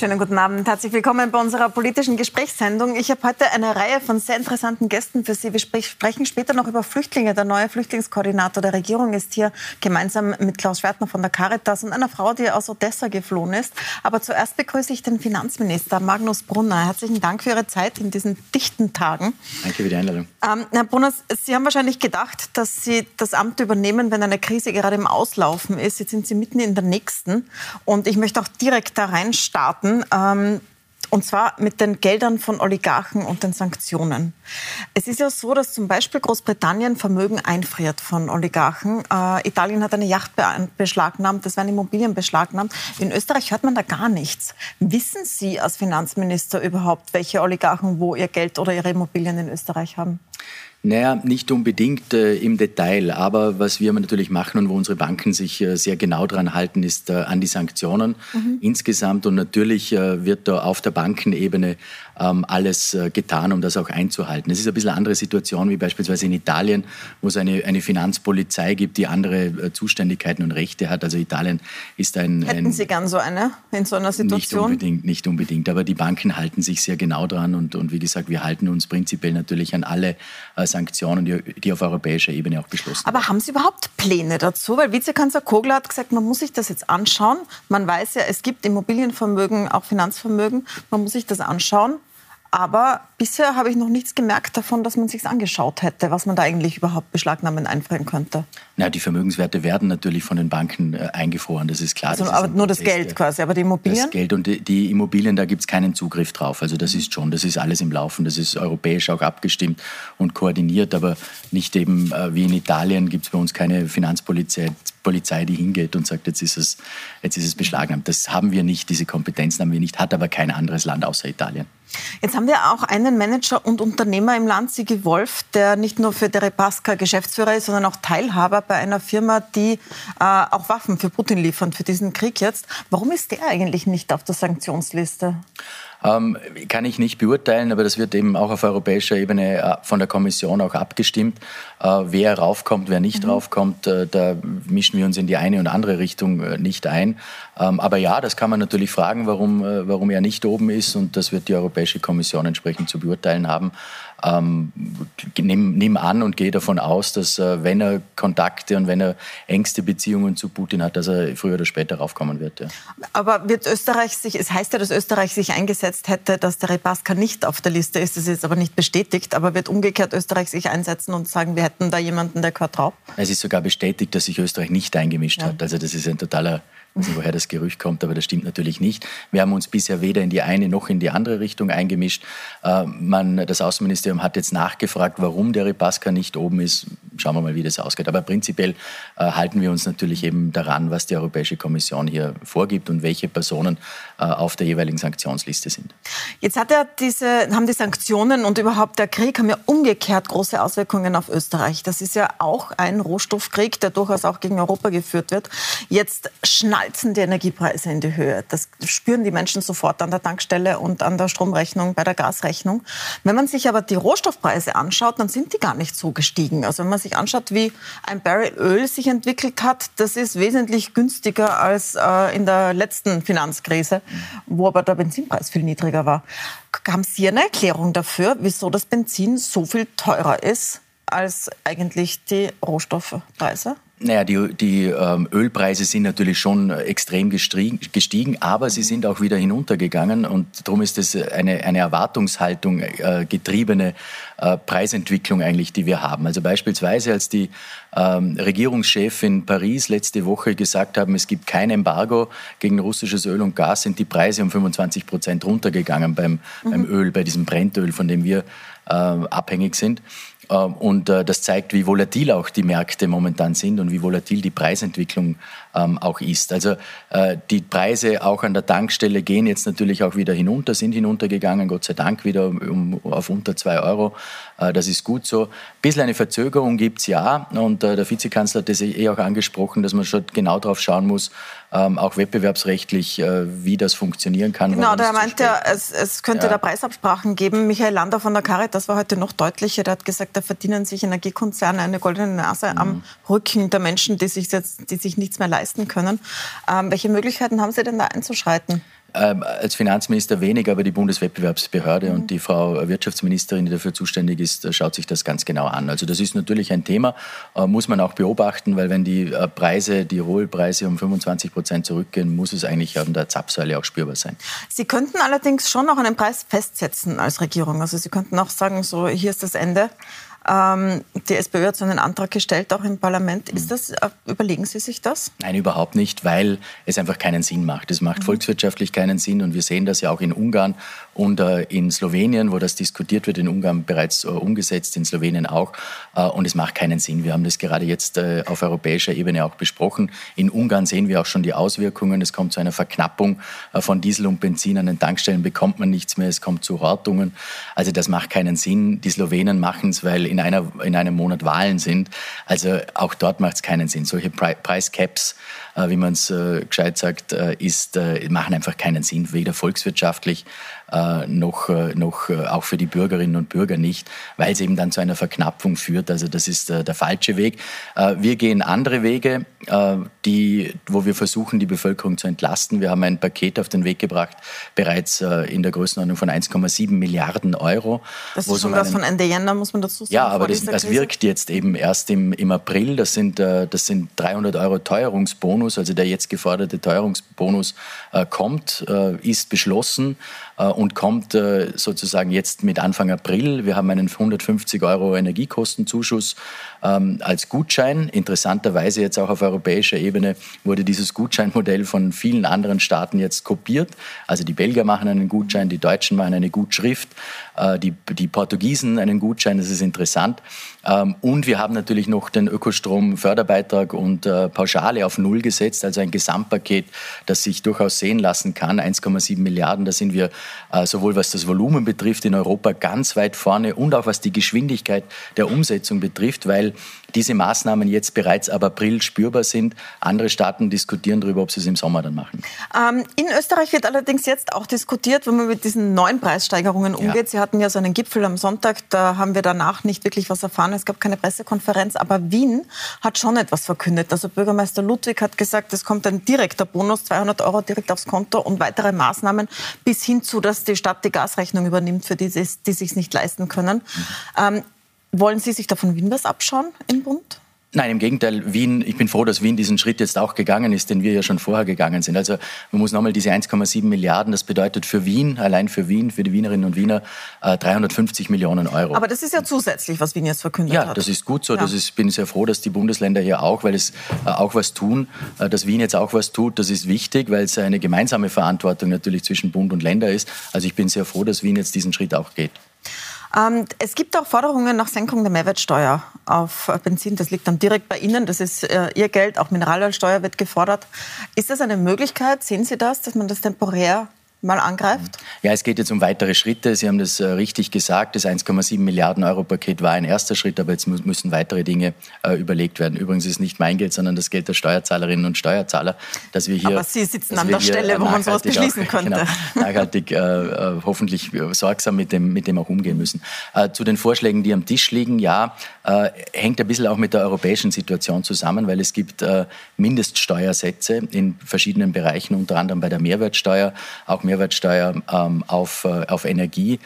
Schönen guten Abend. Herzlich willkommen bei unserer politischen Gesprächssendung. Ich habe heute eine Reihe von sehr interessanten Gästen für Sie. Wir sprechen später noch über Flüchtlinge. Der neue Flüchtlingskoordinator der Regierung ist hier gemeinsam mit Klaus Schwertner von der Caritas und einer Frau, die aus Odessa geflohen ist. Aber zuerst begrüße ich den Finanzminister Magnus Brunner. Herzlichen Dank für Ihre Zeit in diesen dichten Tagen. Danke für die Einladung. Ähm, Herr Brunner, Sie haben wahrscheinlich gedacht, dass Sie das Amt übernehmen, wenn eine Krise gerade im Auslaufen ist. Jetzt sind Sie mitten in der nächsten. Und ich möchte auch direkt da reinstarten starten. Ähm, und zwar mit den Geldern von Oligarchen und den Sanktionen. Es ist ja so, dass zum Beispiel Großbritannien Vermögen einfriert von Oligarchen. Äh, Italien hat eine Yacht beschlagnahmt, das werden Immobilien beschlagnahmt. In Österreich hört man da gar nichts. Wissen Sie als Finanzminister überhaupt, welche Oligarchen wo ihr Geld oder ihre Immobilien in Österreich haben? Naja, nicht unbedingt äh, im Detail, aber was wir natürlich machen und wo unsere Banken sich äh, sehr genau dran halten, ist äh, an die Sanktionen mhm. insgesamt. Und natürlich äh, wird da auf der Bankenebene ähm, alles äh, getan, um das auch einzuhalten. Es ist ein bisschen eine andere Situation wie beispielsweise in Italien, wo es eine, eine Finanzpolizei gibt, die andere äh, Zuständigkeiten und Rechte hat. Also Italien ist ein... Hätten ein, Sie gern so eine in so einer Situation? Nicht unbedingt, nicht unbedingt. Aber die Banken halten sich sehr genau dran und, und wie gesagt, wir halten uns prinzipiell natürlich an alle äh, Sanktionen, die, die auf europäischer Ebene auch beschlossen Aber haben Sie überhaupt Pläne dazu? Weil Vizekanzler Kogler hat gesagt, man muss sich das jetzt anschauen. Man weiß ja, es gibt Immobilienvermögen, auch Finanzvermögen. Man muss sich das anschauen. Aber bisher habe ich noch nichts gemerkt davon, dass man sich angeschaut hätte, was man da eigentlich überhaupt beschlagnahmen einfrieren könnte. Na, die Vermögenswerte werden natürlich von den Banken äh, eingefroren, das ist klar. Also, das aber nur das Geld quasi, aber die Immobilien? Das Geld und die, die Immobilien, da gibt es keinen Zugriff drauf. Also das ist schon, das ist alles im Laufen, das ist europäisch auch abgestimmt und koordiniert, aber nicht eben äh, wie in Italien gibt es bei uns keine Finanzpolizei, Polizei, die hingeht und sagt, jetzt ist es, jetzt ist es beschlagnahmt. Das haben wir nicht, diese Kompetenzen haben wir nicht, hat aber kein anderes Land außer Italien. Jetzt haben wir auch einen Manager und Unternehmer im Land, Sigi Wolf, der nicht nur für Deripaska Geschäftsführer ist, sondern auch Teilhaber bei einer Firma, die äh, auch Waffen für Putin liefert, für diesen Krieg jetzt. Warum ist der eigentlich nicht auf der Sanktionsliste? Ähm, kann ich nicht beurteilen, aber das wird eben auch auf europäischer Ebene äh, von der Kommission auch abgestimmt. Äh, wer raufkommt, wer nicht mhm. raufkommt, äh, da mischen wir uns in die eine und andere Richtung äh, nicht ein. Ähm, aber ja, das kann man natürlich fragen, warum, äh, warum er nicht oben ist und das wird die Europäische Kommission entsprechend zu beurteilen haben ähm, nimm, nimm, an und gehe davon aus, dass äh, wenn er Kontakte und wenn er engste Beziehungen zu Putin hat, dass er früher oder später raufkommen wird. Ja. Aber wird Österreich sich, es heißt ja, dass Österreich sich eingesetzt hätte, dass der Repaska nicht auf der Liste ist. Das ist aber nicht bestätigt. Aber wird umgekehrt Österreich sich einsetzen und sagen, wir hätten da jemanden, der gehört drauf? Es ist sogar bestätigt, dass sich Österreich nicht eingemischt ja. hat. Also das ist ein totaler weiß nicht, woher das Gerücht kommt, aber das stimmt natürlich nicht. Wir haben uns bisher weder in die eine noch in die andere Richtung eingemischt. Äh, man, das Außenministerium hat jetzt nachgefragt, warum der Ripaska nicht oben ist. Schauen wir mal, wie das ausgeht. Aber prinzipiell äh, halten wir uns natürlich eben daran, was die Europäische Kommission hier vorgibt und welche Personen äh, auf der jeweiligen Sanktionsliste sind. Jetzt hat er diese, haben die Sanktionen und überhaupt der Krieg haben ja umgekehrt große Auswirkungen auf Österreich. Das ist ja auch ein Rohstoffkrieg, der durchaus auch gegen Europa geführt wird. Jetzt schneidet schnalzen die Energiepreise in die Höhe. Das spüren die Menschen sofort an der Tankstelle und an der Stromrechnung, bei der Gasrechnung. Wenn man sich aber die Rohstoffpreise anschaut, dann sind die gar nicht so gestiegen. Also wenn man sich anschaut, wie ein Barrel Öl sich entwickelt hat, das ist wesentlich günstiger als äh, in der letzten Finanzkrise, wo aber der Benzinpreis viel niedriger war. Haben Sie eine Erklärung dafür, wieso das Benzin so viel teurer ist als eigentlich die Rohstoffpreise? Naja, die, die ähm, Ölpreise sind natürlich schon extrem gestiegen, aber sie sind auch wieder hinuntergegangen und darum ist es eine, eine Erwartungshaltung äh, getriebene äh, Preisentwicklung eigentlich, die wir haben. Also beispielsweise, als die ähm, Regierungschef in Paris letzte Woche gesagt haben, es gibt kein Embargo gegen russisches Öl und Gas, sind die Preise um 25 Prozent runtergegangen beim, mhm. beim Öl, bei diesem Brentöl, von dem wir äh, abhängig sind. Ähm, und äh, das zeigt, wie volatil auch die Märkte momentan sind und wie volatil die Preisentwicklung ähm, auch ist. Also äh, die Preise auch an der Tankstelle gehen jetzt natürlich auch wieder hinunter, sind hinuntergegangen, Gott sei Dank wieder auf unter zwei Euro. Äh, das ist gut so. Ein bisschen eine Verzögerung gibt es ja und der Vizekanzler hat das eh auch angesprochen, dass man schon genau darauf schauen muss, ähm, auch wettbewerbsrechtlich, wie das funktionieren kann. Genau, der meint ja, es, es könnte ja. da Preisabsprachen geben. Michael Lander von der Caritas war heute noch deutlicher. Der hat gesagt, da verdienen sich Energiekonzerne eine goldene Nase mhm. am Rücken der Menschen, die sich, jetzt, die sich nichts mehr leisten können. Ähm, welche Möglichkeiten haben Sie denn da einzuschreiten? Ähm, als Finanzminister wenig, aber die Bundeswettbewerbsbehörde mhm. und die Frau Wirtschaftsministerin, die dafür zuständig ist, äh, schaut sich das ganz genau an. Also das ist natürlich ein Thema, äh, muss man auch beobachten, weil wenn die äh, Preise, die Rohölpreise um 25 Prozent zurückgehen, muss es eigentlich an der Zapfsäule auch spürbar sein. Sie könnten allerdings schon noch einen Preis festsetzen als Regierung. Also Sie könnten auch sagen, so hier ist das Ende. Ähm, die SPÖ hat so einen Antrag gestellt, auch im Parlament. Ist das, äh, überlegen Sie sich das? Nein, überhaupt nicht, weil es einfach keinen Sinn macht. Es macht mhm. volkswirtschaftlich keinen Sinn und wir sehen das ja auch in Ungarn und äh, in Slowenien, wo das diskutiert wird, in Ungarn bereits äh, umgesetzt, in Slowenien auch. Und es macht keinen Sinn. Wir haben das gerade jetzt auf europäischer Ebene auch besprochen. In Ungarn sehen wir auch schon die Auswirkungen. Es kommt zu einer Verknappung von Diesel und Benzin. An den Tankstellen bekommt man nichts mehr. Es kommt zu Hortungen. Also das macht keinen Sinn. Die Slowenen machen es, weil in, einer, in einem Monat Wahlen sind. Also auch dort macht es keinen Sinn. Solche Price Caps, äh, wie man es äh, gescheit sagt, äh, ist, machen einfach keinen Sinn, weder volkswirtschaftlich noch, noch auch für die Bürgerinnen und Bürger nicht, weil es eben dann zu einer Verknappung führt. Also das ist der falsche Weg. Wir gehen andere Wege, die, wo wir versuchen, die Bevölkerung zu entlasten. Wir haben ein Paket auf den Weg gebracht, bereits in der Größenordnung von 1,7 Milliarden Euro. Das ist schon das von Ende Jänner, muss man dazu sagen. Ja, aber das, das wirkt jetzt eben erst im, im April. Das sind, das sind 300 Euro Teuerungsbonus, also der jetzt geforderte Teuerungsbonus äh, kommt, äh, ist beschlossen äh, und kommt äh, sozusagen jetzt mit Anfang April. Wir haben einen 150 Euro Energiekostenzuschuss ähm, als Gutschein. Interessanterweise jetzt auch auf europäischer Ebene wurde dieses Gutscheinmodell von vielen anderen Staaten jetzt kopiert. Also die Belgier machen einen Gutschein, die Deutschen machen eine Gutschrift, äh, die, die Portugiesen einen Gutschein, das ist interessant. Ähm, und wir haben natürlich noch den Ökostrom-Förderbeitrag und äh, Pauschale auf Null gesetzt, also ein Gesamtpaket, das sich durchaus sehen lassen kann. 1,7 Milliarden, da sind wir äh, sowohl was das Volumen betrifft in Europa ganz weit vorne und auch was die Geschwindigkeit der Umsetzung betrifft, weil diese Maßnahmen jetzt bereits ab April spürbar sind. Andere Staaten diskutieren darüber, ob sie es im Sommer dann machen. Ähm, in Österreich wird allerdings jetzt auch diskutiert, wenn man mit diesen neuen Preissteigerungen umgeht. Ja. Sie hatten ja so einen Gipfel am Sonntag, da haben wir danach nicht wirklich was erfahren. Es gab keine Pressekonferenz, aber Wien hat schon etwas verkündet. Also Bürgermeister Ludwig hat gesagt, es kommt ein direkter Bonus, 200 Euro direkt aufs Konto und weitere Maßnahmen bis hin zu, dass die Stadt die Gasrechnung übernimmt für die, die sich nicht leisten können. Mhm. Ähm, wollen Sie sich davon Wien was abschauen im Bund? Nein, im Gegenteil. Wien, ich bin froh, dass Wien diesen Schritt jetzt auch gegangen ist, den wir ja schon vorher gegangen sind. Also man muss nochmal diese 1,7 Milliarden, das bedeutet für Wien, allein für Wien, für die Wienerinnen und Wiener, 350 äh, Millionen Euro. Aber das ist ja zusätzlich, was Wien jetzt verkündet ja, hat. Ja, das ist gut so. Ja. Das ist, bin sehr froh, dass die Bundesländer hier auch, weil es äh, auch was tun, äh, dass Wien jetzt auch was tut. Das ist wichtig, weil es eine gemeinsame Verantwortung natürlich zwischen Bund und Länder ist. Also ich bin sehr froh, dass Wien jetzt diesen Schritt auch geht. Ähm, es gibt auch Forderungen nach Senkung der Mehrwertsteuer auf Benzin. Das liegt dann direkt bei Ihnen. Das ist äh, Ihr Geld. Auch Mineralölsteuer wird gefordert. Ist das eine Möglichkeit? Sehen Sie das, dass man das temporär mal angreift? Ja, es geht jetzt um weitere Schritte. Sie haben das äh, richtig gesagt. Das 1,7 Milliarden Euro Paket war ein erster Schritt, aber jetzt müssen weitere Dinge äh, überlegt werden. Übrigens ist es nicht mein Geld, sondern das Geld der Steuerzahlerinnen und Steuerzahler, dass wir hier. Aber Sie sitzen an der Stelle, wo man sowas beschließen auch, könnte. Genau, nachhaltig, äh, äh, hoffentlich sorgsam mit dem, mit dem auch umgehen müssen. Äh, zu den Vorschlägen, die am Tisch liegen, ja, äh, hängt ein bisschen auch mit der europäischen Situation zusammen, weil es gibt Mindeststeuersätze in verschiedenen Bereichen, unter anderem bei der Mehrwertsteuer, auch Mehrwertsteuer ähm, auf, äh, auf Energie.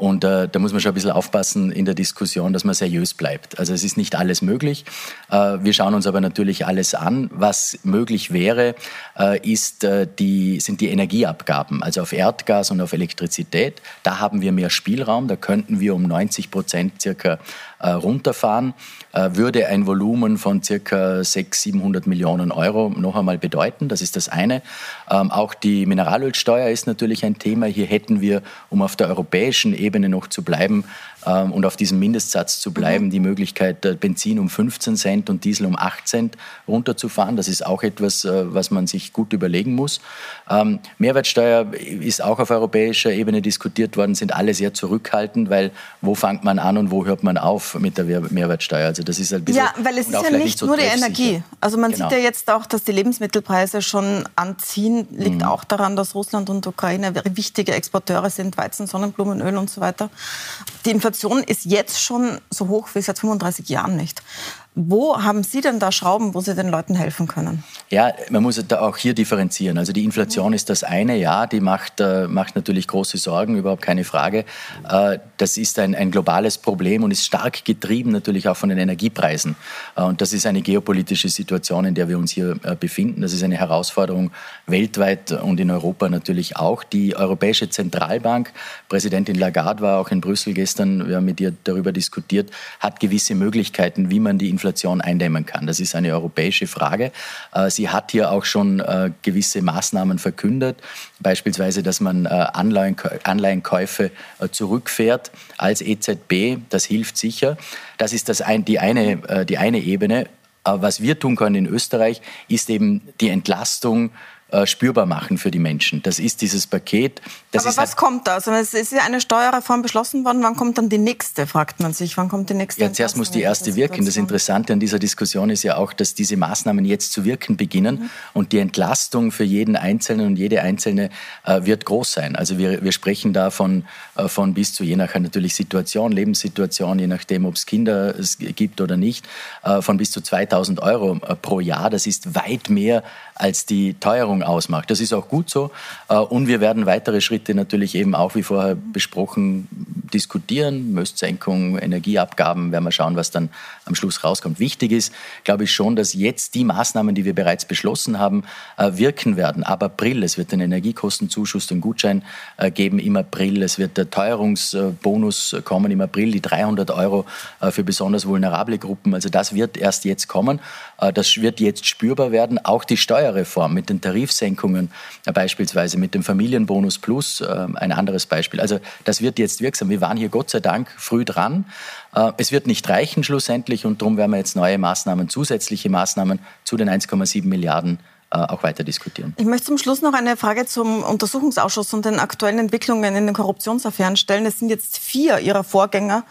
Und äh, da muss man schon ein bisschen aufpassen in der Diskussion, dass man seriös bleibt. Also es ist nicht alles möglich. Äh, wir schauen uns aber natürlich alles an. Was möglich wäre, äh, ist, äh, die, sind die Energieabgaben, also auf Erdgas und auf Elektrizität. Da haben wir mehr Spielraum. Da könnten wir um 90 Prozent circa äh, runterfahren. Äh, würde ein Volumen von circa 600, 700 Millionen Euro noch einmal bedeuten. Das ist das eine. Ähm, auch die Mineralölsteuer ist natürlich ein Thema. Hier hätten wir, um auf der europäischen Ebene noch zu bleiben, ähm, und auf diesem Mindestsatz zu bleiben, mhm. die Möglichkeit, äh, Benzin um 15 Cent und Diesel um 8 Cent runterzufahren. Das ist auch etwas, äh, was man sich gut überlegen muss. Ähm, Mehrwertsteuer ist auch auf europäischer Ebene diskutiert worden, sind alle sehr zurückhaltend, weil wo fängt man an und wo hört man auf mit der Mehrwertsteuer? Also das ist ein bisschen ja, weil es ist ja nicht, nicht so nur die Energie. Also man genau. sieht ja jetzt auch, dass die Lebensmittelpreise schon anziehen. Liegt mhm. auch daran, dass Russland und Ukraine wichtige Exporteure sind, Weizen, Sonnenblumenöl und so weiter. Die Inflation ist jetzt schon so hoch wie seit 35 Jahren nicht. Wo haben Sie denn da Schrauben, wo Sie den Leuten helfen können? Ja, man muss da auch hier differenzieren. Also die Inflation ist das eine, ja, die macht, äh, macht natürlich große Sorgen, überhaupt keine Frage. Äh, das ist ein, ein globales Problem und ist stark getrieben natürlich auch von den Energiepreisen. Äh, und das ist eine geopolitische Situation, in der wir uns hier äh, befinden. Das ist eine Herausforderung weltweit und in Europa natürlich auch. Die Europäische Zentralbank, Präsidentin Lagarde war auch in Brüssel gestern, wir haben mit ihr darüber diskutiert, hat gewisse Möglichkeiten, wie man die Inflation eindämmen kann. Das ist eine europäische Frage. Äh, sie hat hier auch schon äh, gewisse Maßnahmen verkündet, beispielsweise, dass man äh, Anleihenkäufe zurückfährt als EZB. Das hilft sicher. Das ist das ein, die, eine, die eine Ebene. Was wir tun können in Österreich, ist eben die Entlastung äh, spürbar machen für die Menschen. Das ist dieses Paket. Aber was halt kommt da? Also es ist ja eine Steuerreform beschlossen worden. Wann kommt dann die nächste, fragt man sich. Wann kommt die nächste? Ja, zuerst muss die erste wirken. Das Interessante an dieser Diskussion ist ja auch, dass diese Maßnahmen jetzt zu wirken beginnen mhm. und die Entlastung für jeden Einzelnen und jede Einzelne äh, wird groß sein. Also wir, wir sprechen da von, äh, von bis zu je nach natürlich Situation, Lebenssituation, je nachdem, ob es Kinder gibt oder nicht, äh, von bis zu 2000 Euro äh, pro Jahr. Das ist weit mehr als die Teuerung ausmacht. Das ist auch gut so. Äh, und wir werden weitere Schritte natürlich eben auch, wie vorher besprochen, diskutieren. Möstsenkung, Energieabgaben, werden wir schauen, was dann am Schluss rauskommt. Wichtig ist, glaube ich schon, dass jetzt die Maßnahmen, die wir bereits beschlossen haben, äh, wirken werden. Ab April, es wird den Energiekostenzuschuss, den Gutschein äh, geben im April. Es wird der Teuerungsbonus kommen im April, die 300 Euro für besonders vulnerable Gruppen. Also das wird erst jetzt kommen. Das wird jetzt spürbar werden. Auch die Steuer Steuerreform, mit den Tarifsenkungen äh, beispielsweise, mit dem Familienbonus Plus, äh, ein anderes Beispiel. Also das wird jetzt wirksam. Wir waren hier Gott sei Dank früh dran. Äh, es wird nicht reichen schlussendlich und darum werden wir jetzt neue Maßnahmen, zusätzliche Maßnahmen zu den 1,7 Milliarden auch weiter diskutieren. Ich möchte zum Schluss noch eine Frage zum Untersuchungsausschuss und den aktuellen Entwicklungen in den Korruptionsaffären stellen. Es sind jetzt vier Ihrer Vorgänger,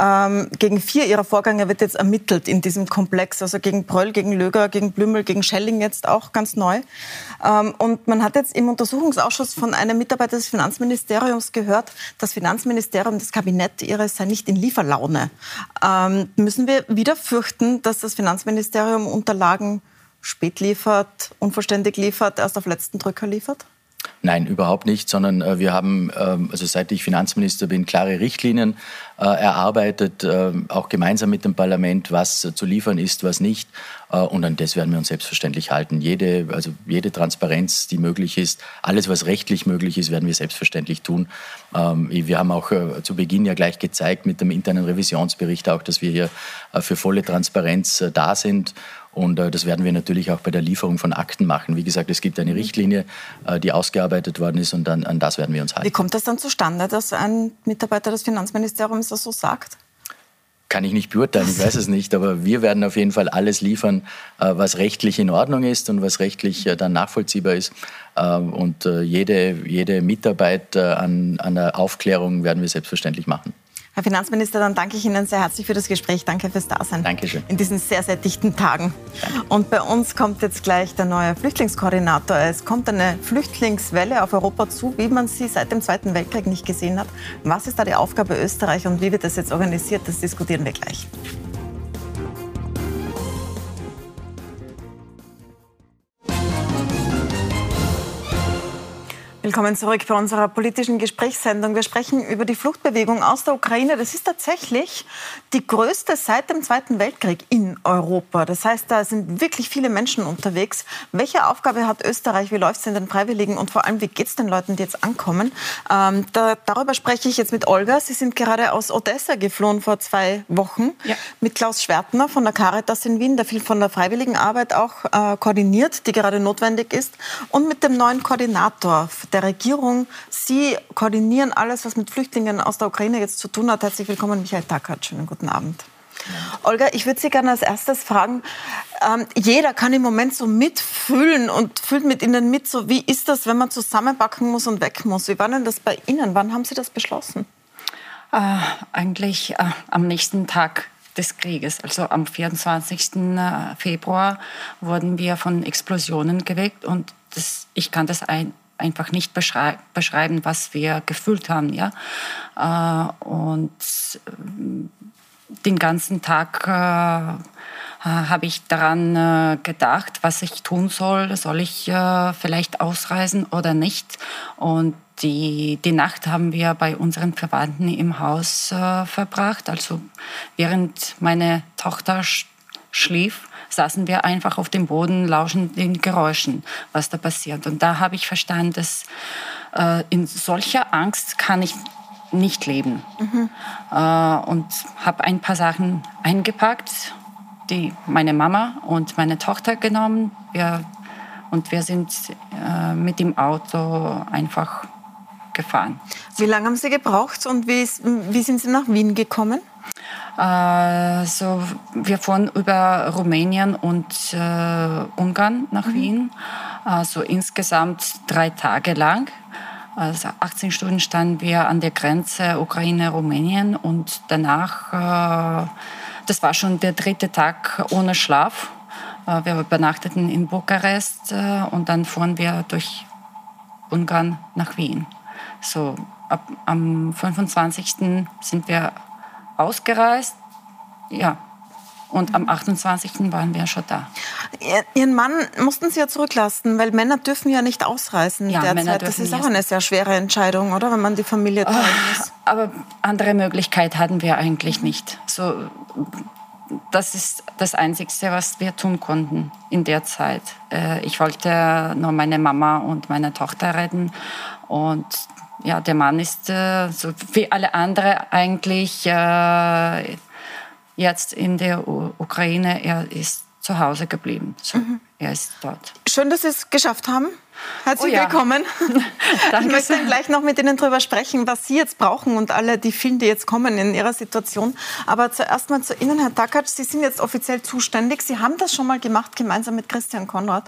ähm, gegen vier Ihrer Vorgänger wird jetzt ermittelt in diesem Komplex, also gegen Pröll, gegen Löger, gegen Blümel, gegen Schelling jetzt auch ganz neu. Ähm, und man hat jetzt im Untersuchungsausschuss von einem Mitarbeiter des Finanzministeriums gehört, das Finanzministerium, das Kabinett ihres sei nicht in Lieferlaune. Ähm, müssen wir wieder fürchten, dass das Finanzministerium Unterlagen spät liefert, unvollständig liefert, erst auf letzten Drücker liefert? Nein, überhaupt nicht, sondern äh, wir haben, ähm, also seit ich Finanzminister bin, klare Richtlinien äh, erarbeitet, äh, auch gemeinsam mit dem Parlament, was zu liefern ist, was nicht. Und an das werden wir uns selbstverständlich halten. Jede, also jede Transparenz, die möglich ist, alles, was rechtlich möglich ist, werden wir selbstverständlich tun. Ähm, wir haben auch zu Beginn ja gleich gezeigt mit dem internen Revisionsbericht auch, dass wir hier für volle Transparenz da sind. Und äh, das werden wir natürlich auch bei der Lieferung von Akten machen. Wie gesagt, es gibt eine Richtlinie, äh, die ausgearbeitet worden ist und an, an das werden wir uns halten. Wie kommt das dann zustande, dass ein Mitarbeiter des Finanzministeriums das so sagt? kann ich nicht beurteilen, ich weiß es nicht, aber wir werden auf jeden Fall alles liefern, äh, was rechtlich in Ordnung ist und was rechtlich äh, dann nachvollziehbar ist. Ähm, und äh, jede, jede Mitarbeit an, an der Aufklärung werden wir selbstverständlich machen. Herr Finanzminister, dann danke ich Ihnen sehr herzlich für das Gespräch. Danke fürs Dasein. Dankeschön. In diesen sehr, sehr dichten Tagen. Danke. Und bei uns kommt jetzt gleich der neue Flüchtlingskoordinator. Es kommt eine Flüchtlingswelle auf Europa zu, wie man sie seit dem Zweiten Weltkrieg nicht gesehen hat. Was ist da die Aufgabe Österreich und wie wird das jetzt organisiert? Das diskutieren wir gleich. Willkommen zurück bei unserer politischen Gesprächssendung. Wir sprechen über die Fluchtbewegung aus der Ukraine. Das ist tatsächlich die größte seit dem Zweiten Weltkrieg in Europa. Das heißt, da sind wirklich viele Menschen unterwegs. Welche Aufgabe hat Österreich? Wie läuft es in den Freiwilligen? Und vor allem, wie geht es den Leuten, die jetzt ankommen? Ähm, da, darüber spreche ich jetzt mit Olga. Sie sind gerade aus Odessa geflohen vor zwei Wochen ja. mit Klaus Schwertner von der Caritas in Wien, der viel von der Freiwilligenarbeit auch äh, koordiniert, die gerade notwendig ist, und mit dem neuen Koordinator der Regierung. Sie koordinieren alles, was mit Flüchtlingen aus der Ukraine jetzt zu tun hat. Herzlich willkommen, Michael Tackert. Schönen guten Abend. Olga, ich würde Sie gerne als erstes fragen, ähm, jeder kann im Moment so mitfühlen und fühlt mit Ihnen mit, so wie ist das, wenn man zusammenpacken muss und weg muss? Wie war denn das bei Ihnen? Wann haben Sie das beschlossen? Äh, eigentlich äh, am nächsten Tag des Krieges, also am 24. Äh, Februar, wurden wir von Explosionen geweckt und das, ich kann das ein, einfach nicht beschrei beschreiben, was wir gefühlt haben. Ja? Äh, und äh, den ganzen Tag äh, habe ich daran äh, gedacht, was ich tun soll. Soll ich äh, vielleicht ausreisen oder nicht? Und die, die Nacht haben wir bei unseren Verwandten im Haus äh, verbracht. Also während meine Tochter sch schlief, saßen wir einfach auf dem Boden, lauschen den Geräuschen, was da passiert. Und da habe ich verstanden, dass äh, in solcher Angst kann ich nicht leben. Mhm. Äh, und habe ein paar Sachen eingepackt, die meine Mama und meine Tochter genommen. Wir, und wir sind äh, mit dem Auto einfach gefahren. Wie lange haben Sie gebraucht und wie, wie sind Sie nach Wien gekommen? Also wir fuhren über Rumänien und äh, Ungarn nach mhm. Wien, also insgesamt drei Tage lang. Also 18 Stunden standen wir an der Grenze Ukraine-Rumänien und danach, äh, das war schon der dritte Tag ohne Schlaf. Äh, wir übernachteten in Bukarest äh, und dann fuhren wir durch Ungarn nach Wien. So ab, am 25. sind wir ausgereist. Ja, und am 28. waren wir schon da. Ihren Mann mussten Sie ja zurücklassen, weil Männer dürfen ja nicht ausreisen ja, derzeit. Männer das ist auch eine sehr schwere Entscheidung, oder? Wenn man die Familie teilen oh, muss. Aber andere Möglichkeit hatten wir eigentlich nicht. So, das ist das Einzige, was wir tun konnten in der Zeit. Äh, ich wollte nur meine Mama und meine Tochter retten. Und ja, der Mann ist äh, so wie alle anderen eigentlich äh, jetzt in der U Ukraine. Er ist zu Hause geblieben. So, mhm. Er ist dort. Schön, dass Sie es geschafft haben. Herzlich oh ja. willkommen. ich möchte dann gleich noch mit Ihnen darüber sprechen, was Sie jetzt brauchen und alle die vielen, die jetzt kommen in Ihrer Situation. Aber zuerst mal zu Ihnen, Herr Takac. Sie sind jetzt offiziell zuständig. Sie haben das schon mal gemacht, gemeinsam mit Christian Konrad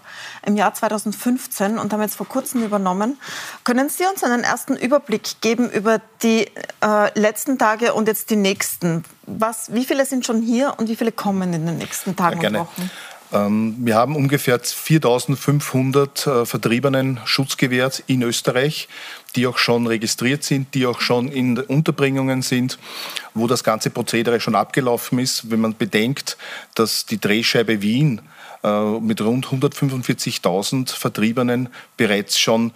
im Jahr 2015 und haben jetzt vor kurzem übernommen. Können Sie uns einen ersten Überblick geben über die äh, letzten Tage und jetzt die nächsten? Was, wie viele sind schon hier und wie viele kommen in den nächsten Tagen ja, und Wochen? Ähm, wir haben ungefähr 4500 äh, Vertriebenen Schutz gewährt in Österreich, die auch schon registriert sind, die auch schon in Unterbringungen sind, wo das ganze Prozedere schon abgelaufen ist. Wenn man bedenkt, dass die Drehscheibe Wien äh, mit rund 145.000 Vertriebenen bereits schon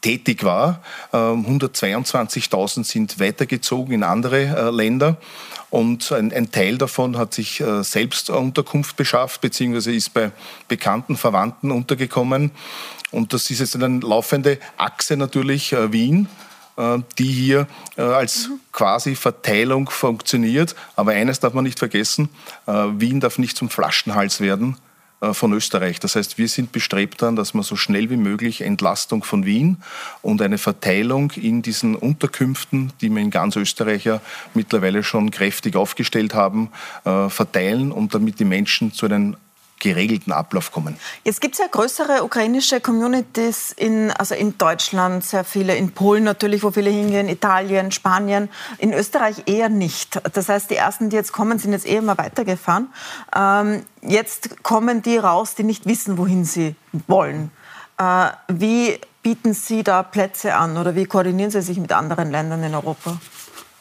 tätig war. 122.000 ähm, sind weitergezogen in andere äh, Länder. Und ein, ein, Teil davon hat sich äh, selbst Unterkunft beschafft, beziehungsweise ist bei bekannten Verwandten untergekommen. Und das ist jetzt eine laufende Achse natürlich äh, Wien, äh, die hier äh, als mhm. quasi Verteilung funktioniert. Aber eines darf man nicht vergessen, äh, Wien darf nicht zum Flaschenhals werden äh, von Österreich. Das heißt, wir sind bestrebt daran, dass wir so schnell wie möglich Entlastung von Wien und eine Verteilung in diesen Unterkünften, die wir in ganz Österreich ja mittlerweile schon kräftig aufgestellt haben, äh, verteilen und damit die Menschen zu einem geregelten Ablauf kommen. Jetzt gibt es ja größere ukrainische Communities in, also in Deutschland, sehr viele, in Polen natürlich, wo viele hingehen, Italien, Spanien, in Österreich eher nicht. Das heißt, die ersten, die jetzt kommen, sind jetzt eher mal weitergefahren. Ähm, jetzt kommen die raus, die nicht wissen, wohin sie wollen. Äh, wie bieten Sie da Plätze an oder wie koordinieren Sie sich mit anderen Ländern in Europa?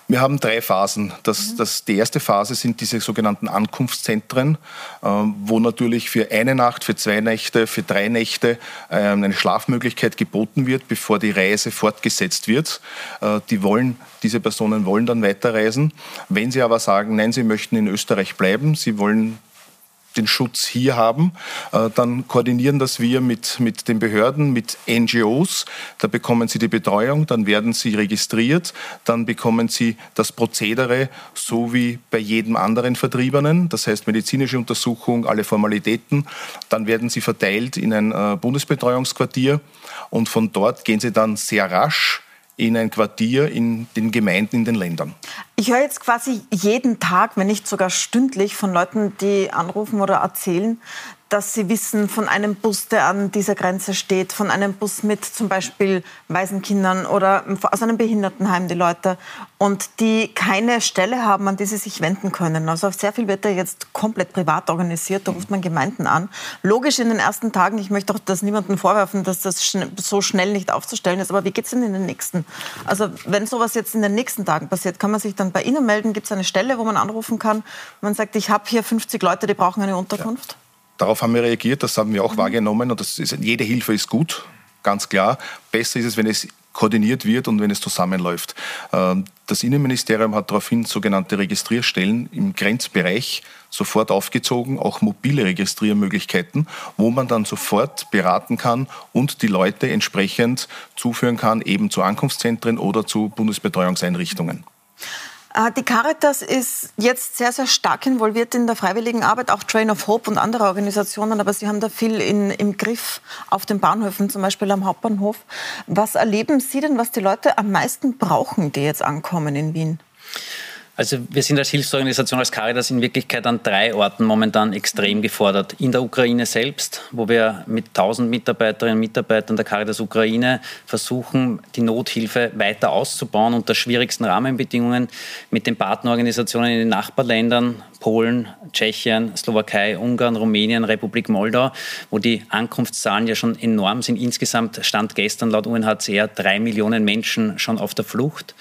Wir haben drei Phasen. Das, mhm. das, die erste Phase sind diese sogenannten Ankunftszentren, äh, wo natürlich für eine Nacht, für zwei Nächte, für drei Nächte äh, eine Schlafmöglichkeit geboten wird, bevor die Reise fortgesetzt wird. Äh, die wollen, diese Personen wollen dann weiterreisen. Wenn sie aber sagen, nein, sie möchten in Österreich bleiben, sie wollen den Schutz hier haben. Äh, dann koordinieren das wir mit, mit den Behörden, mit NGOs. Da bekommen sie die Betreuung, dann werden sie registriert, dann bekommen sie das Prozedere, so wie bei jedem anderen Vertriebenen, das heißt medizinische Untersuchung, alle Formalitäten. Dann werden sie verteilt in ein äh, Bundesbetreuungsquartier und von dort gehen sie dann sehr rasch in ein Quartier in den Gemeinden, in den Ländern. Ich höre jetzt quasi jeden Tag, wenn nicht sogar stündlich, von Leuten, die anrufen oder erzählen, dass Sie wissen von einem Bus, der an dieser Grenze steht, von einem Bus mit zum Beispiel Waisenkindern oder aus einem Behindertenheim die Leute und die keine Stelle haben, an die sie sich wenden können. Also sehr viel wird da jetzt komplett privat organisiert, da ruft man Gemeinden an. Logisch in den ersten Tagen, ich möchte auch das niemandem vorwerfen, dass das so schnell nicht aufzustellen ist, aber wie geht es denn in den nächsten? Also wenn sowas jetzt in den nächsten Tagen passiert, kann man sich dann bei Ihnen melden? Gibt es eine Stelle, wo man anrufen kann? Man sagt, ich habe hier 50 Leute, die brauchen eine Unterkunft. Ja. Darauf haben wir reagiert, das haben wir auch mhm. wahrgenommen und das ist, jede Hilfe ist gut, ganz klar. Besser ist es, wenn es koordiniert wird und wenn es zusammenläuft. Ähm, das Innenministerium hat daraufhin sogenannte Registrierstellen im Grenzbereich sofort aufgezogen, auch mobile Registriermöglichkeiten, wo man dann sofort beraten kann und die Leute entsprechend zuführen kann, eben zu Ankunftszentren oder zu Bundesbetreuungseinrichtungen. Äh, die Caritas ist jetzt sehr, sehr stark involviert in der freiwilligen Arbeit, auch Train of Hope und andere Organisationen, aber Sie haben da viel in, im Griff auf den Bahnhöfen, zum Beispiel am Hauptbahnhof. Was erleben Sie denn, was die Leute am meisten brauchen, die jetzt ankommen in Wien? Also wir sind als Hilfsorganisation, als Caritas in Wirklichkeit an drei Orten momentan extrem gefordert. In der Ukraine selbst, wo wir mit 1000 Mitarbeiterinnen und Mitarbeitern der Caritas Ukraine versuchen, die Nothilfe weiter auszubauen unter schwierigsten Rahmenbedingungen mit den Partnerorganisationen in den Nachbarländern, Polen, Tschechien, Slowakei, Ungarn, Rumänien, Republik Moldau, wo die Ankunftszahlen ja schon enorm sind. Insgesamt stand gestern laut UNHCR drei Millionen Menschen schon auf der Flucht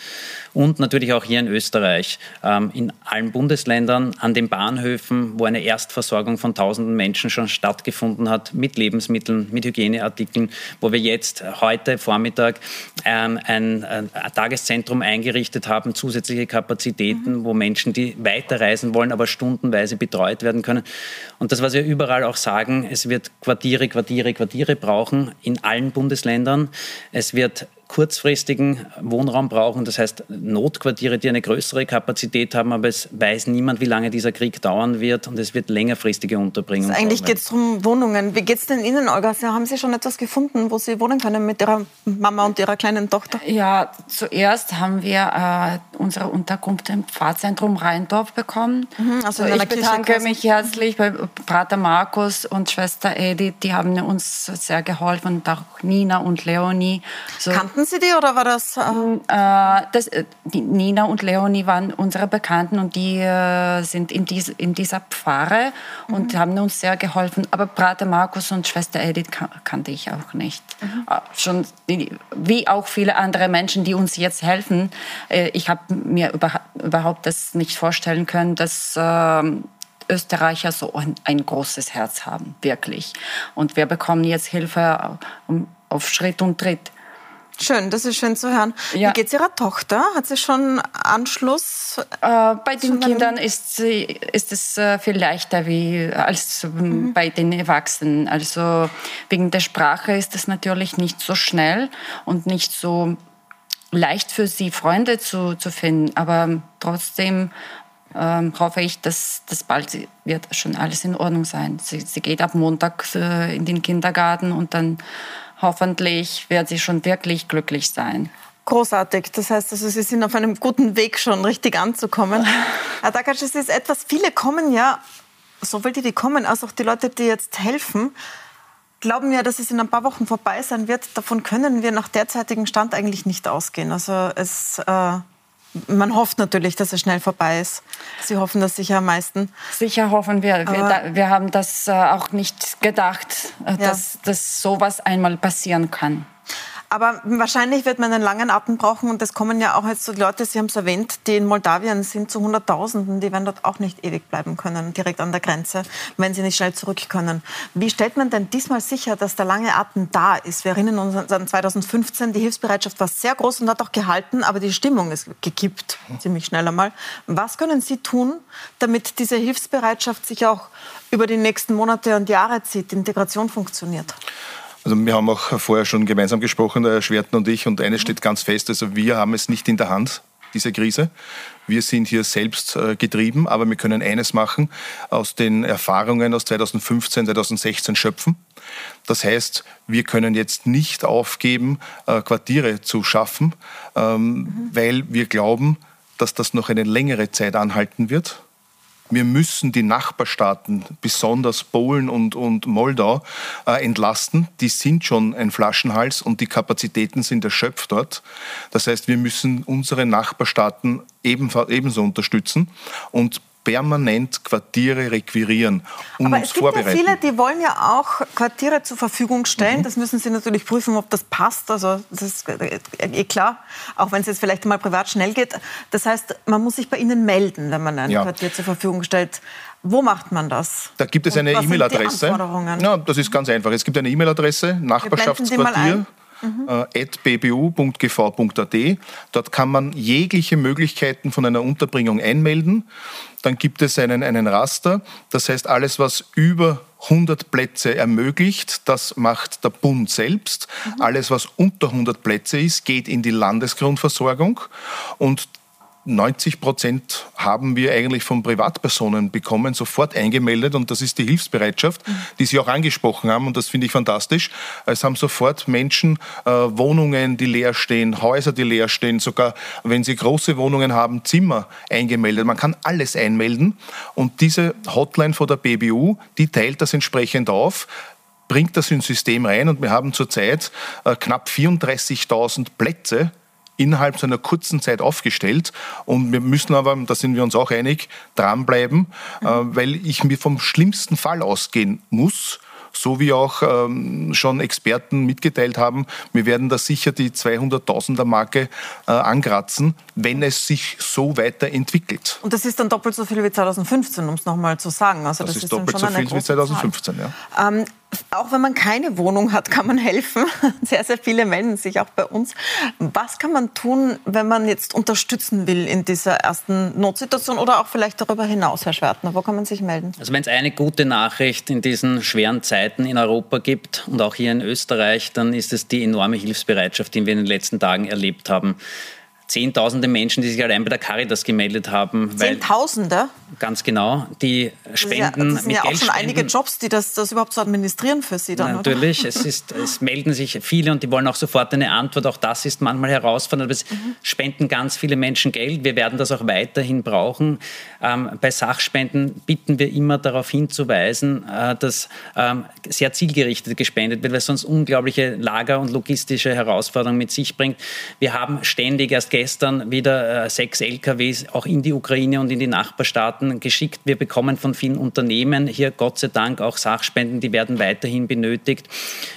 und natürlich auch hier in Österreich, ähm, in allen Bundesländern, an den Bahnhöfen, wo eine Erstversorgung von tausenden Menschen schon stattgefunden hat, mit Lebensmitteln, mit Hygieneartikeln, wo wir jetzt heute Vormittag ähm, ein, ein, Tageszentrum eingerichtet haben, zusätzliche Kapazitäten, mhm. wo Menschen, die weiterreisen wollen, aber stundenweise betreut werden können. Und das, was wir überall auch sagen, es wird Quartiere, Quartiere, Quartiere brauchen in allen Bundesländern. Es wird kurzfristigen Wohnraum brauchen, das heißt Notquartiere, die eine größere Kapazität haben, aber es weiß niemand, wie lange dieser Krieg dauern wird und es wird längerfristige Unterbringung. Also eigentlich geht es um Wohnungen. Wie geht es denn Ihnen, Olga? Sie, haben Sie schon etwas gefunden, wo Sie wohnen können mit Ihrer Mama und Ihrer kleinen Tochter? Ja, zuerst haben wir äh, unsere Unterkunft im Pfarrzentrum Rheindorf bekommen. Mhm, also ich bedanke mich herzlich bei Pater Markus und Schwester Edith, die haben uns sehr geholfen und auch Nina und Leonie. So. Kannten Sie die oder war das? Ähm äh, das äh, die Nina und Leonie waren unsere Bekannten und die äh, sind in, dies, in dieser Pfarre mhm. und haben uns sehr geholfen. Aber Pater Markus und Schwester Edith kan kannte ich auch nicht. Mhm. Äh, schon wie auch viele andere Menschen, die uns jetzt helfen. Äh, ich habe mir über, überhaupt das nicht vorstellen können, dass ähm, Österreicher so ein, ein, großes Herz haben, wirklich. Und wir bekommen jetzt Hilfe auf Schritt und Tritt. Schön, das ist schön zu hören. Ja. Wie geht es Ihrer Tochter? Hat sie schon Anschluss? Äh, bei den Kindern ist, sie, ist es äh, viel leichter wie, als mhm. bei den Erwachsenen. Also wegen der Sprache ist es natürlich nicht so schnell und nicht so leicht für sie, Freunde zu, zu finden. Aber trotzdem ähm, hoffe ich, dass das bald wird schon alles in Ordnung sein. Sie, sie geht ab Montag äh, in den Kindergarten und dann hoffentlich wird sie schon wirklich glücklich sein. Großartig. Das heißt, also Sie sind auf einem guten Weg schon richtig anzukommen. Herr Dakac, es ist etwas, viele kommen ja, sowohl die, die kommen, als auch die Leute, die jetzt helfen, glauben ja, dass es in ein paar Wochen vorbei sein wird. Davon können wir nach derzeitigem Stand eigentlich nicht ausgehen. Also es äh, man hofft natürlich, dass es schnell vorbei ist. Sie hoffen das sicher am meisten. Sicher hoffen wir. Wir, wir, haben das äh, auch nicht gedacht, äh, dass, ja. dass sowas einmal passieren kann. Aber wahrscheinlich wird man einen langen Atem brauchen und es kommen ja auch jetzt so Leute, Sie haben es erwähnt, die in Moldawien sind zu Hunderttausenden, die werden dort auch nicht ewig bleiben können, direkt an der Grenze, wenn sie nicht schnell zurück können. Wie stellt man denn diesmal sicher, dass der lange Atem da ist? Wir erinnern uns an 2015, die Hilfsbereitschaft war sehr groß und hat auch gehalten, aber die Stimmung ist gekippt, ziemlich schnell einmal. Was können Sie tun, damit diese Hilfsbereitschaft sich auch über die nächsten Monate und Jahre zieht, die Integration funktioniert? Also wir haben auch vorher schon gemeinsam gesprochen, der Herr Schwerten und ich, und eines steht ganz fest, also wir haben es nicht in der Hand, diese Krise. Wir sind hier selbst äh, getrieben, aber wir können eines machen, aus den Erfahrungen aus 2015, 2016 schöpfen. Das heißt, wir können jetzt nicht aufgeben, äh, Quartiere zu schaffen, ähm, mhm. weil wir glauben, dass das noch eine längere Zeit anhalten wird wir müssen die Nachbarstaaten, besonders Polen und, und Moldau, äh, entlasten. Die sind schon ein Flaschenhals und die Kapazitäten sind erschöpft dort. Das heißt, wir müssen unsere Nachbarstaaten ebenso unterstützen und permanent Quartiere requirieren und Aber uns es gibt vorbereiten. Ja viele, die wollen ja auch Quartiere zur Verfügung stellen. Mhm. Das müssen sie natürlich prüfen, ob das passt. Also das ist äh, eh klar, auch wenn es jetzt vielleicht mal privat schnell geht. Das heißt, man muss sich bei Ihnen melden, wenn man ein ja. Quartier zur Verfügung stellt. Wo macht man das? Da gibt es eine E-Mail-Adresse. Ja, das ist ganz einfach. Es gibt eine E-Mail-Adresse, Nachbarschaftsquartier mhm. äh, bbu.gv.at. Dort kann man jegliche Möglichkeiten von einer Unterbringung einmelden. Dann gibt es einen, einen Raster. Das heißt, alles, was über 100 Plätze ermöglicht, das macht der Bund selbst. Mhm. Alles, was unter 100 Plätze ist, geht in die Landesgrundversorgung. Und 90 Prozent haben wir eigentlich von Privatpersonen bekommen, sofort eingemeldet und das ist die Hilfsbereitschaft, mhm. die Sie auch angesprochen haben und das finde ich fantastisch. Es haben sofort Menschen äh, Wohnungen, die leer stehen, Häuser, die leer stehen, sogar wenn sie große Wohnungen haben, Zimmer eingemeldet. Man kann alles einmelden und diese Hotline von der BBU, die teilt das entsprechend auf bringt das ins System rein und wir haben zurzeit äh, knapp 34.000 Plätze innerhalb so einer kurzen Zeit aufgestellt. Und wir müssen aber, da sind wir uns auch einig, dranbleiben, mhm. äh, weil ich mir vom schlimmsten Fall ausgehen muss so wie auch ähm, schon Experten mitgeteilt haben, wir werden da sicher die 200.000er Marke äh, ankratzen, wenn es sich so weiterentwickelt. Und das ist dann doppelt so viel wie 2015, um es nochmal zu sagen. Also das, das ist, ist doppelt so viel wie 2015, Zahl. ja. Ähm, auch wenn man keine Wohnung hat, kann man helfen. Sehr, sehr viele melden sich auch bei uns. Was kann man tun, wenn man jetzt unterstützen will in dieser ersten Notsituation oder auch vielleicht darüber hinaus, Herr Schwertner? Wo kann man sich melden? Also wenn es eine gute Nachricht in diesen schweren Zeiten in Europa gibt und auch hier in Österreich, dann ist es die enorme Hilfsbereitschaft, die wir in den letzten Tagen erlebt haben. Zehntausende Menschen, die sich allein bei der Caritas gemeldet haben. Zehntausende? Ganz genau, die spenden. Das sind ja, das sind ja auch schon einige Jobs, die das, das überhaupt so administrieren für Sie dann, Natürlich, oder? Es, ist, es melden sich viele und die wollen auch sofort eine Antwort. Auch das ist manchmal herausfordernd, aber es mhm. spenden ganz viele Menschen Geld. Wir werden das auch weiterhin brauchen. Ähm, bei Sachspenden bitten wir immer darauf hinzuweisen, äh, dass ähm, sehr zielgerichtet gespendet wird, weil es sonst unglaubliche Lager- und logistische Herausforderungen mit sich bringt. Wir haben ständig erst gestern wieder äh, sechs LKWs auch in die Ukraine und in die Nachbarstaaten geschickt. Wir bekommen von vielen Unternehmen hier Gott sei Dank auch Sachspenden, die werden weiterhin benötigt.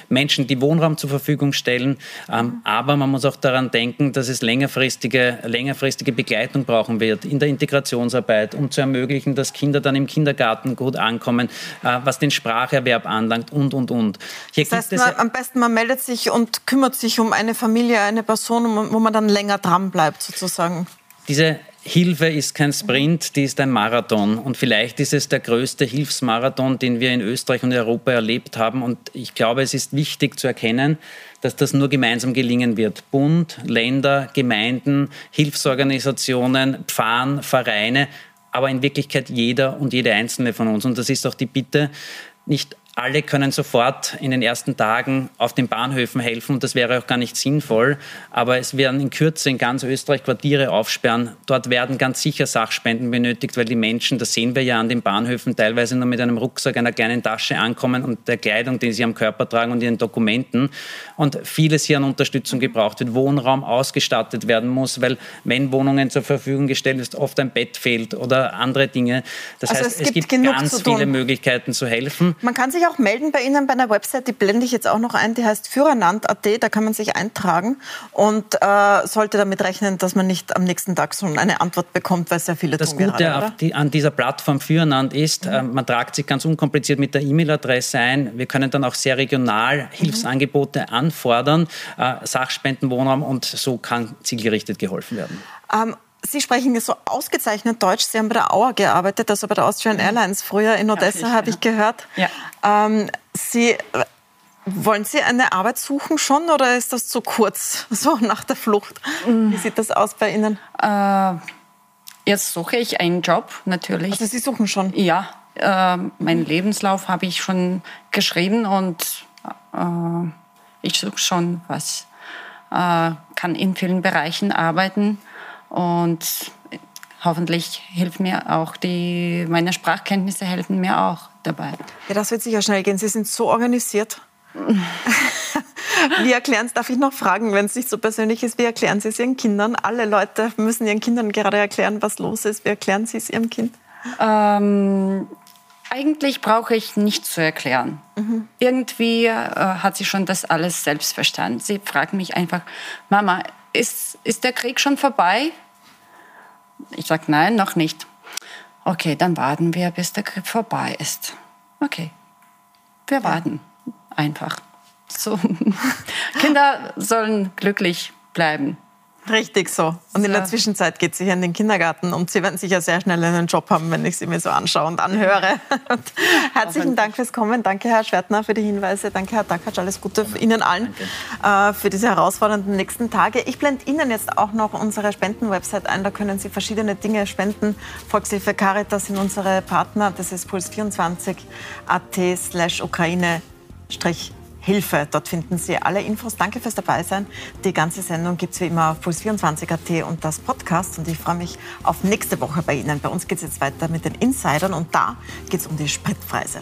Menschen, die Wohnraum zur Verfügung stellen. Ähm, aber man muss auch daran denken, dass es längerfristige, längerfristige Begleitung brauchen wird in der Integrationsarbeit, um zu ermöglichen, dass Kinder dann im Kindergarten gut ankommen, äh, was den Spracherwerb anlangt und, und, und. Hier das heißt, man, am besten man meldet sich und kümmert sich um eine Familie, eine Person, wo man dann länger dran bleibt sozusagen. Diese Hilfe ist kein Sprint, die ist ein Marathon. Und vielleicht ist es der größte Hilfsmarathon, den wir in Österreich und Europa erlebt haben. Und ich glaube, es ist wichtig zu erkennen, dass das nur gemeinsam gelingen wird. Bund, Länder, Gemeinden, Hilfsorganisationen, Pfarren, Vereine, aber in Wirklichkeit jeder und jede einzelne von uns. Und das ist auch die Bitte, nicht alle können sofort in den ersten Tagen auf den Bahnhöfen helfen und das wäre auch gar nicht sinnvoll. Aber es werden in Kürze in ganz Österreich Quartiere aufsperren. Dort werden ganz sicher Sachspenden benötigt, weil die Menschen, das sehen wir ja an den Bahnhöfen, teilweise nur mit einem Rucksack, einer kleinen Tasche ankommen und der Kleidung, die sie am Körper tragen und ihren Dokumenten. Und vieles hier an Unterstützung gebraucht wird. Wohnraum ausgestattet werden muss, weil wenn Wohnungen zur Verfügung gestellt ist, oft ein Bett fehlt oder andere Dinge. Das also heißt, es gibt, es gibt ganz viele Möglichkeiten zu helfen. Man kann sich auch melden bei Ihnen bei einer Website, die blende ich jetzt auch noch ein, die heißt Führerland.at, da kann man sich eintragen und äh, sollte damit rechnen, dass man nicht am nächsten Tag schon eine Antwort bekommt, weil sehr viele Das Gute gerade, die, an dieser Plattform Führerland ist, mhm. äh, man tragt sich ganz unkompliziert mit der E-Mail-Adresse ein. Wir können dann auch sehr regional Hilfsangebote mhm. anfordern, äh, Sachspenden, Wohnraum und so kann zielgerichtet geholfen werden. Ähm, Sie sprechen so ausgezeichnet Deutsch. Sie haben bei der Auer gearbeitet, also bei der Austrian Airlines früher in Odessa, habe ich gehört. Ja. Ähm, Sie, wollen Sie eine Arbeit suchen schon oder ist das zu kurz, so nach der Flucht? Mm. Wie sieht das aus bei Ihnen? Äh, jetzt suche ich einen Job, natürlich. Also Sie suchen schon? Ja, äh, meinen Lebenslauf habe ich schon geschrieben und äh, ich suche schon was. Äh, kann in vielen Bereichen arbeiten und hoffentlich hilft mir auch die, meine Sprachkenntnisse helfen mir auch dabei. Ja, das wird sicher schnell gehen. Sie sind so organisiert. wie erklären Sie, darf ich noch fragen, wenn es nicht so persönlich ist, wie erklären Sie es Ihren Kindern? Alle Leute müssen Ihren Kindern gerade erklären, was los ist. Wie erklären Sie es Ihrem Kind? Ähm, eigentlich brauche ich nichts zu erklären. Mhm. Irgendwie äh, hat sie schon das alles selbst verstanden. Sie fragt mich einfach, Mama, ist, ist der Krieg schon vorbei? Ich sage, nein, noch nicht. Okay, dann warten wir, bis der Krieg vorbei ist. Okay, wir warten einfach. So. Kinder sollen glücklich bleiben. Richtig so. Und in der Zwischenzeit geht sie hier in den Kindergarten und Sie werden sicher sehr schnell einen Job haben, wenn ich sie mir so anschaue und anhöre. Und herzlichen Dank fürs Kommen. Danke, Herr Schwertner, für die Hinweise. Danke, Herr Dakatsch. Alles Gute für Ihnen allen äh, für diese herausfordernden nächsten Tage. Ich blende Ihnen jetzt auch noch unsere Spendenwebsite ein. Da können Sie verschiedene Dinge spenden. Volkshilfe Caritas sind unsere Partner. Das ist puls24.at slash Ukraine Hilfe. Dort finden Sie alle Infos. Danke fürs Dabeisein. Die ganze Sendung gibt es wie immer auf puls24.at und das Podcast. Und ich freue mich auf nächste Woche bei Ihnen. Bei uns geht es jetzt weiter mit den Insidern und da geht es um die Spritpreise.